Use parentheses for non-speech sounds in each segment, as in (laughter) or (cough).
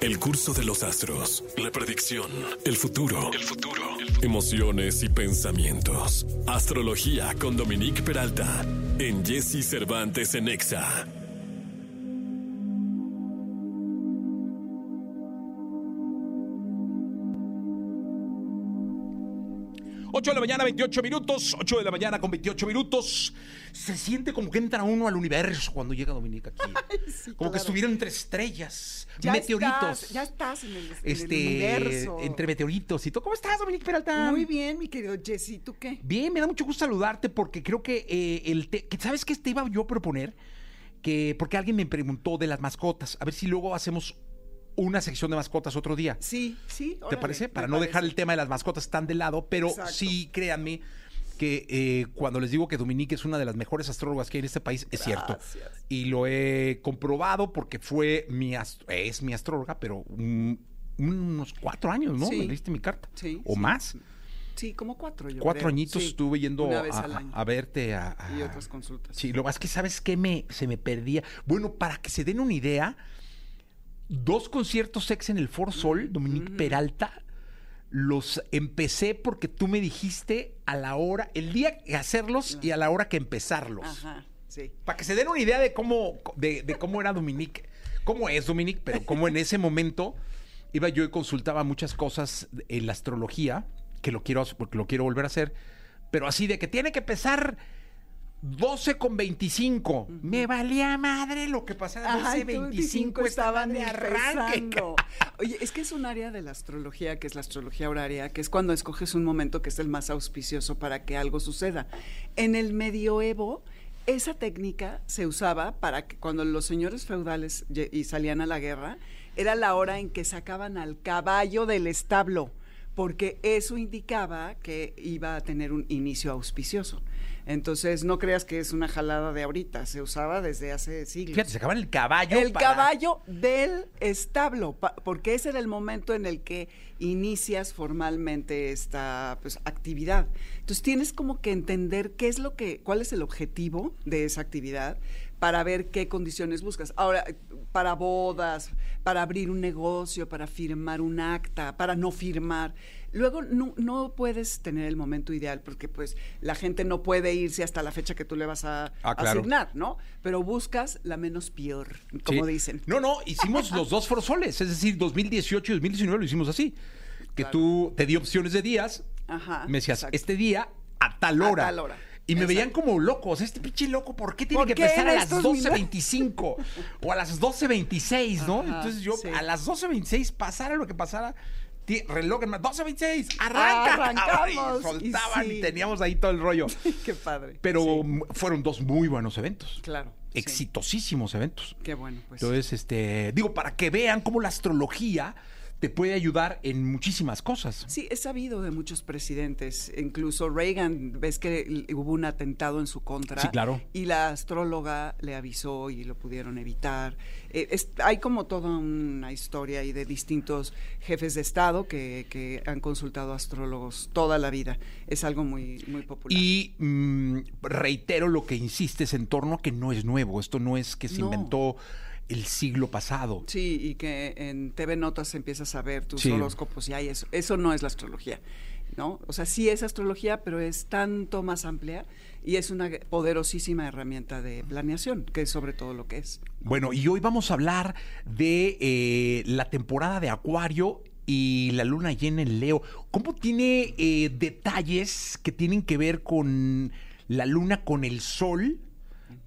El curso de los astros, la predicción, el futuro, el futuro, emociones y pensamientos. Astrología con Dominique Peralta en Jesse Cervantes en Exa. 8 de la mañana, 28 minutos. 8 de la mañana con 28 minutos. Se siente como que entra uno al universo cuando llega Dominica aquí. (laughs) como que estuvieron entre estrellas, Ya meteoritos. estás, ya estás en el, en el este, universo. entre meteoritos y todo. ¿Cómo estás, Dominique Peralta? Muy bien, mi querido Jessy, ¿tú qué? Bien, me da mucho gusto saludarte porque creo que eh, el te- ¿sabes qué te iba yo a proponer? Que porque alguien me preguntó de las mascotas, a ver si luego hacemos una sección de mascotas otro día. Sí, sí. ¿Te parece? Para no dejar el tema de las mascotas tan de lado, pero Exacto. sí, créanme que eh, cuando les digo que Dominique es una de las mejores astrólogas que hay en este país, es cierto. Y lo he comprobado porque fue mi es mi astróloga, pero unos cuatro años, ¿no? Sí. Me leíste mi carta. Sí, O sí. más. Sí, como cuatro, yo Cuatro creo. añitos estuve yendo a verte a, a- Y otras consultas. Sí, lo más que sabes que me se me perdía. Bueno, para que se den una idea, dos conciertos ex en el Foro Sol, Dominique Peralta, los empecé porque tú me dijiste a la hora, el día que hacerlos y a la hora que empezarlos. Ajá, sí. Para que se den una idea de cómo, de, de cómo era Dominique, cómo es Dominique, pero cómo en ese momento iba yo y consultaba muchas cosas en la astrología, que lo quiero, porque lo quiero volver a hacer, pero así de que tiene que pesar 12 con 25. Me valía madre lo que pasara. 12, Ay, tú, 25 estaban de arranque. (laughs) Oye, es que es un área de la astrología, que es la astrología horaria, que es cuando escoges un momento que es el más auspicioso para que algo suceda. En el medioevo, esa técnica se usaba para que cuando los señores feudales y salían a la guerra, era la hora en que sacaban al caballo del establo, porque eso indicaba que iba a tener un inicio auspicioso. Entonces, no creas que es una jalada de ahorita, se usaba desde hace siglos. Fíjate, sacaban el caballo. El para- caballo del establo, porque ese era el momento en el que inicias formalmente esta pues, actividad. Entonces tienes como que entender qué es lo que, cuál es el objetivo de esa actividad para ver qué condiciones buscas. Ahora, para bodas, para abrir un negocio, para firmar un acta, para no firmar. Luego no, no puedes tener el momento ideal porque pues la gente no puede irse hasta la fecha que tú le vas a Ah, claro. asignar, ¿no? Pero buscas la menos peor, como Sí. dicen. No, no, hicimos los dos forosoles, es decir, 2018 y 2019 lo hicimos así. Que Claro. tú te di opciones de días, Ajá. me decías, exacto. este día a tal A hora. tal hora. Y me Exacto. veían como locos, este pinche loco, ¿por qué tiene ¿Por que qué empezar a las estos 12.25 o a las 12.26, no? Ajá, Entonces yo sí. a las 12.26, pasara lo que pasara, reloj en mano, 12.26, arranca. Arrancamos, soltaban y teníamos ahí todo el rollo. (laughs) Qué padre. Pero Sí, fueron dos muy buenos eventos. claro. sí. Exitosísimos eventos. Qué bueno, pues. Entonces, este, digo, para que vean cómo la astrología te puede ayudar en muchísimas cosas. Sí, he sabido de muchos presidentes, incluso Reagan, ves que hubo un atentado en su contra. Sí, claro. Y la astróloga le avisó y lo pudieron evitar. Eh, es- hay como toda una historia ahí de distintos jefes de Estado que, que han consultado astrólogos toda la vida. Es algo muy, muy popular. Y mm, reitero lo que insistes en torno a que no es nuevo. Esto no es que se No. inventó el siglo pasado. Sí, y que en TV Notas empiezas a ver tus Sí. horóscopos y hay eso. Eso no es la astrología, ¿no? O sea, sí es astrología, pero es tanto más amplia y es una poderosísima herramienta de planeación, que es sobre todo lo que es. Bueno, y hoy vamos a hablar de eh, la temporada de Acuario y la luna llena en Leo. ¿Cómo tiene eh, detalles que tienen que ver con la luna, con el sol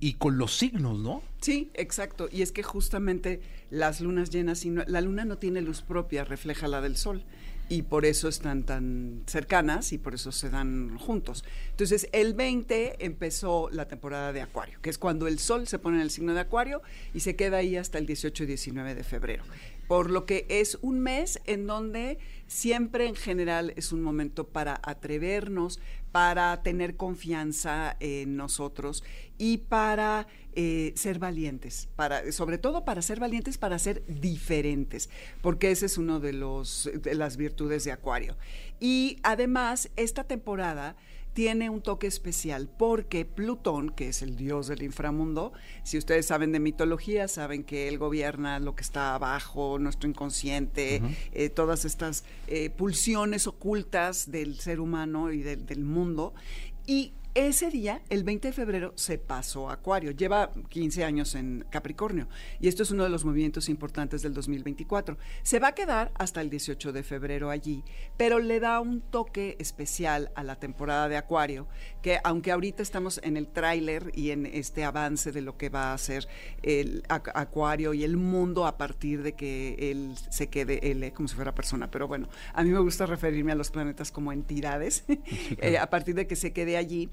y con los signos, no? Sí, exacto. Y es que justamente las lunas llenas, y no- la luna no tiene luz propia, refleja la del sol. Y por eso están tan cercanas y por eso se dan juntos. Entonces, el 20 empezó la temporada de Acuario, que es cuando el sol se pone en el signo de Acuario y se queda ahí hasta el 18 y 19 de febrero. Por lo que es un mes en donde siempre en general es un momento para atrevernos, para tener confianza en nosotros y para eh, ser valientes, para, sobre todo para ser valientes, para ser diferentes, porque ese es uno de, los, de las virtudes de Acuario. Y además, esta temporada tiene un toque especial porque Plutón, que es el dios del inframundo, si ustedes saben de mitología, saben que él gobierna lo que está abajo, nuestro inconsciente, eh, todas estas eh, pulsiones ocultas del ser humano y del, del mundo. Y ese día, el 20 de febrero, se pasó Acuario. Lleva 15 años en Capricornio y esto es uno de los movimientos importantes del 2024. Se va a quedar hasta el 18 de febrero allí, pero le da un toque especial a la temporada de Acuario, que aunque ahorita estamos en el tráiler y en este avance de lo que va a ser el Acuario y el mundo a partir de que él se quede, él como si fuera persona, pero bueno, a mí me gusta referirme a los planetas como entidades, (laughs) eh, a partir de que se quede allí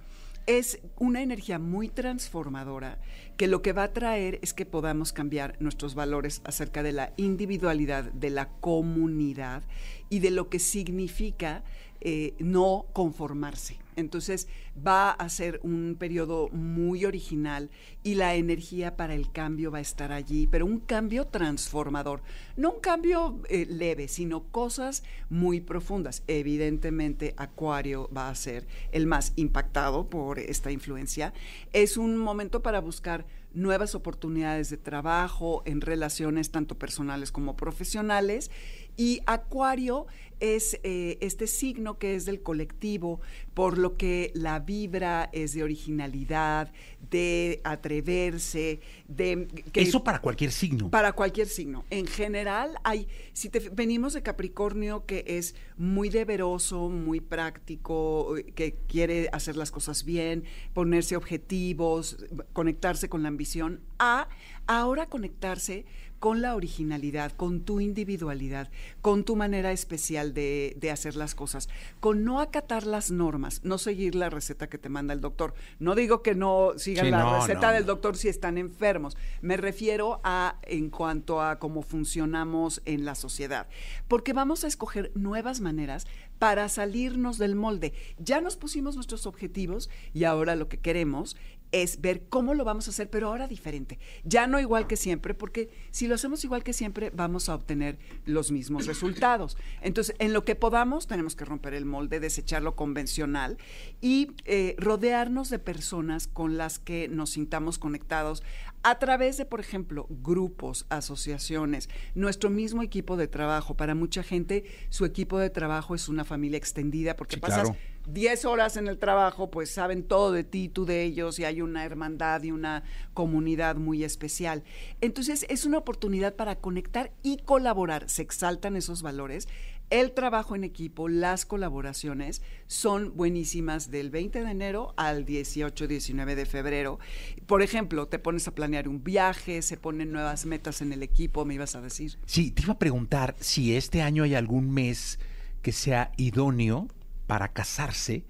es una energía muy transformadora que lo que va a traer es que podamos cambiar nuestros valores acerca de la individualidad, de la comunidad y de lo que significa eh, no conformarse. Entonces va a ser un periodo muy original y la energía para el cambio va a estar allí, pero un cambio transformador, no un cambio eh, leve, sino cosas muy profundas. Evidentemente Acuario va a ser el más impactado por esta influencia. Es un momento para buscar nuevas oportunidades de trabajo en relaciones tanto personales como profesionales y Acuario es eh, este signo que es del colectivo, por lo que la vibra es de originalidad, de atreverse, de... Eso para cualquier signo. Para cualquier signo. En general hay, si te, venimos de Capricornio que es muy deberoso, muy práctico, que quiere hacer las cosas bien, ponerse objetivos, conectarse con la ambición, a ahora conectarse con la originalidad, con tu individualidad, con tu manera especial de, hacer las cosas, con no acatar las normas, no seguir la receta que te manda el doctor. No digo que no sigan la receta del doctor si están enfermos, me refiero a en cuanto a cómo funcionamos en la sociedad, porque vamos a escoger nuevas maneras para salirnos del molde. Ya nos pusimos nuestros objetivos y ahora lo que queremos es ver cómo lo vamos a hacer, pero ahora diferente. Ya no igual que siempre, porque si lo hacemos igual que siempre, vamos a obtener los mismos (coughs) resultados. Entonces, en lo que podamos, tenemos que romper el molde, desechar lo convencional y eh, rodearnos de personas con las que nos sintamos conectados a través de, por ejemplo, grupos, asociaciones, nuestro mismo equipo de trabajo. Para mucha gente, su equipo de trabajo es una familia extendida porque pasas 10 horas en el trabajo, pues saben todo de ti, tú de ellos, y hay una hermandad y una comunidad muy especial. Entonces, es una oportunidad para conectar y colaborar. Se exaltan esos valores el trabajo en equipo, las colaboraciones son buenísimas del 20 de enero al 18, 19 de febrero. Por ejemplo, te pones a planear un viaje, se ponen nuevas metas en el equipo, me ibas a decir. Sí, te iba a preguntar si este año hay algún mes que sea idóneo para casarse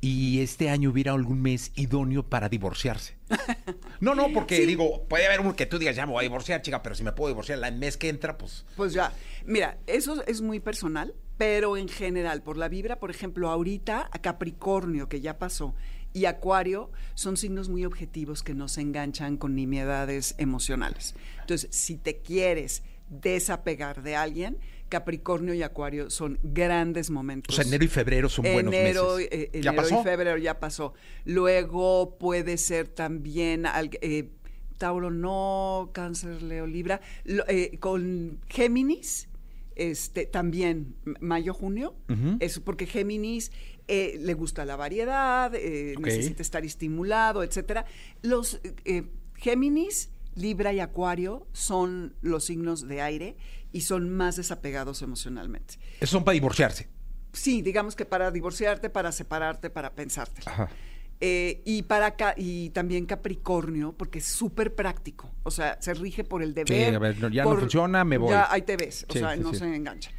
y este año hubiera algún mes idóneo para divorciarse. (laughs) No, no, porque digo, puede haber uno que tú digas, ya me voy a divorciar, chica, pero si me puedo divorciar el mes que entra, pues... Pues ya, mira, eso es muy personal, pero en general, por la vibra, por ejemplo, ahorita a Capricornio, que ya pasó, y Acuario son signos muy objetivos que no se enganchan con nimiedades emocionales. Entonces, si te quieres desapegar de alguien, Capricornio y Acuario son grandes momentos. O sea, enero y febrero son buenos meses. Eh, enero y febrero ya pasó. Luego puede ser también eh, Tauro no, Cáncer, Leo, Libra. Eh, con Géminis, este, también mayo, junio. Es porque Géminis le gusta la variedad, necesita estar estimulado, etcétera. Los Géminis Libra y Acuario son los signos de aire y son más desapegados emocionalmente. Esos son para divorciarse. Sí, digamos que para divorciarte, para separarte, para pensarte. Eh, y para y también Capricornio, porque es súper práctico. O sea, se rige por el deber. Sí, a ver, ya no funciona, me voy. Ya ahí te ves. O sea, no se engancha.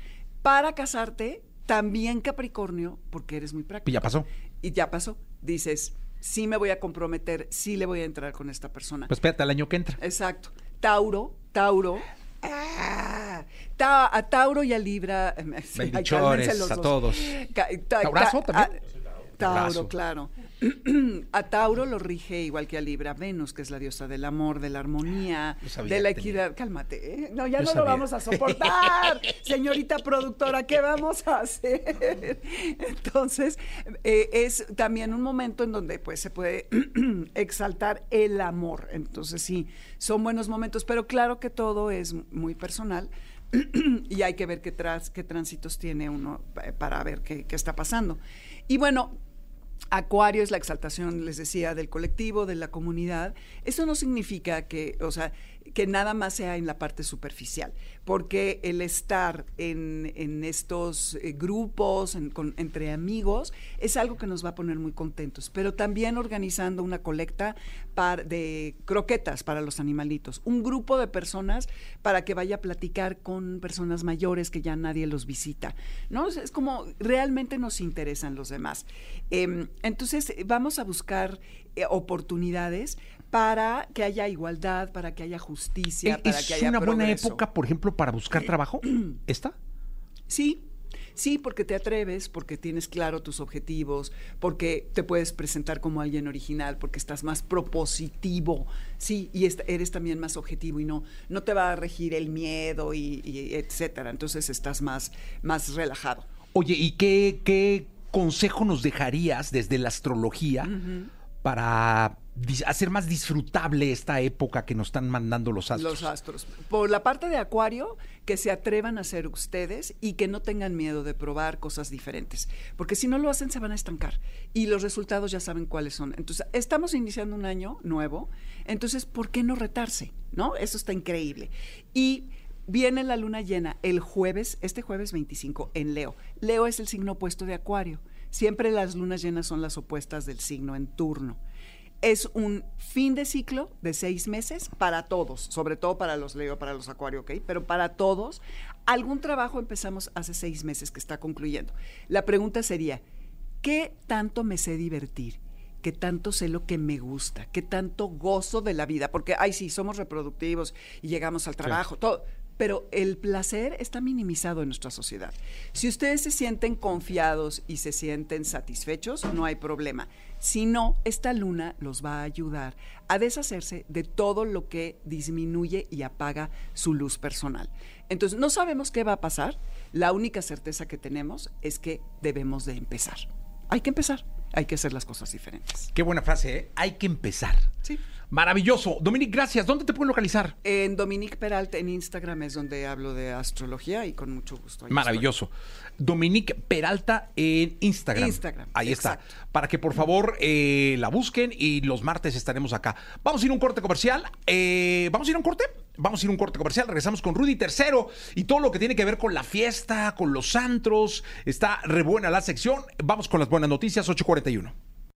Para casarte, también Capricornio, porque eres muy práctico. Y ya pasó. Y ya pasó. Dices, sí me voy a comprometer, sí le voy a entrar con esta persona. Pues espérate al año que entra. Exacto. Tauro, Tauro. Ah, a Tauro y a Libra. Bendiciones a todos. ¿Taurazo también? Tauro, claro. (clears throat) a Tauro lo rige igual que a Libra Venus, que es la diosa del amor, de la armonía, sabía de la tenía. equidad. Cálmate, ¿eh? no, ya Yo no sabía. lo vamos a soportar. (laughs) Señorita productora, ¿qué vamos a hacer? (laughs) Entonces, eh, es también un momento en donde pues se puede (clears throat) exaltar el amor. Entonces, sí, son buenos momentos, pero claro que todo es muy personal. (clears throat) y hay que ver qué, tras, qué tránsitos tiene uno pa- para ver qué, qué está pasando. Y bueno, Acuario es la exaltación, les decía, del colectivo, de la comunidad. Eso no significa que, o sea, que nada más sea en la parte superficial, porque el estar en, en estos eh, grupos, entre amigos, es algo que nos va a poner muy contentos, pero también organizando una colecta de croquetas para los animalitos, un grupo de personas para que vaya a platicar con personas mayores que ya nadie los visita, ¿no? Es- como realmente nos interesan los demás. Em, entonces, vamos a buscar eh, oportunidades para que haya igualdad, para que haya justicia, ¿Es para que haya una buena época, por ejemplo, para buscar trabajo? (clears throat) ¿Esta? Sí, sí, porque te atreves, porque tienes claro tus objetivos, porque te puedes presentar como alguien original, porque estás más propositivo, sí, y eres también más objetivo y no, no te va a regir el miedo y, y etcétera. Entonces estás más, más relajado. Oye, ¿y qué, qué consejo nos dejarías desde la astrología para hacer más disfrutable esta época que nos están mandando los astros? Los astros. Por la parte de Acuario, que se atrevan a ser ustedes y que no tengan miedo de probar cosas diferentes. Porque si no lo hacen, se van a estancar. Y los resultados ya saben cuáles son. Entonces, estamos iniciando un año nuevo. Entonces, ¿por qué no retarse? ¿No? Eso está increíble. Y viene la luna llena el jueves, este jueves 25, en Leo. Leo es el signo opuesto de Acuario. Siempre las lunas llenas son las opuestas del signo en turno. Es un fin de ciclo de seis meses para todos, sobre todo para los Leo, para los Acuario, ¿ok? Pero para todos, algún trabajo empezamos hace seis meses que está concluyendo. La pregunta sería, ¿qué tanto me sé divertir? ¿Qué tanto sé lo que me gusta? ¿Qué tanto gozo de la vida? Porque, ay, sí, somos reproductivos y llegamos al trabajo, todo. Pero el placer está minimizado en nuestra sociedad. Si ustedes se sienten confiados y se sienten satisfechos, no hay problema. Si no, esta luna los va a ayudar a deshacerse de todo lo que disminuye y apaga su luz personal. Entonces, no sabemos qué va a pasar. La única certeza que tenemos es que debemos de empezar. Hay que empezar. Hay que hacer las cosas diferentes. Qué buena frase, ¿eh? Hay que empezar. Sí. Maravilloso. Dominic, gracias. ¿Dónde te pueden localizar? En Dominique Peralta en Instagram es donde hablo de astrología y con mucho gusto. ahí Maravilloso. Dominique Peralta en Instagram. Instagram, Ahí exacto. está. Para que por favor eh, la busquen y los martes estaremos acá. Vamos a ir a un corte comercial. Eh, ¿Vamos a ir a un corte? Vamos a ir a un corte comercial. Regresamos con Rudy Tercero y todo lo que tiene que ver con la fiesta, con los antros. Está re buena la sección. Vamos con las buenas noticias, 841.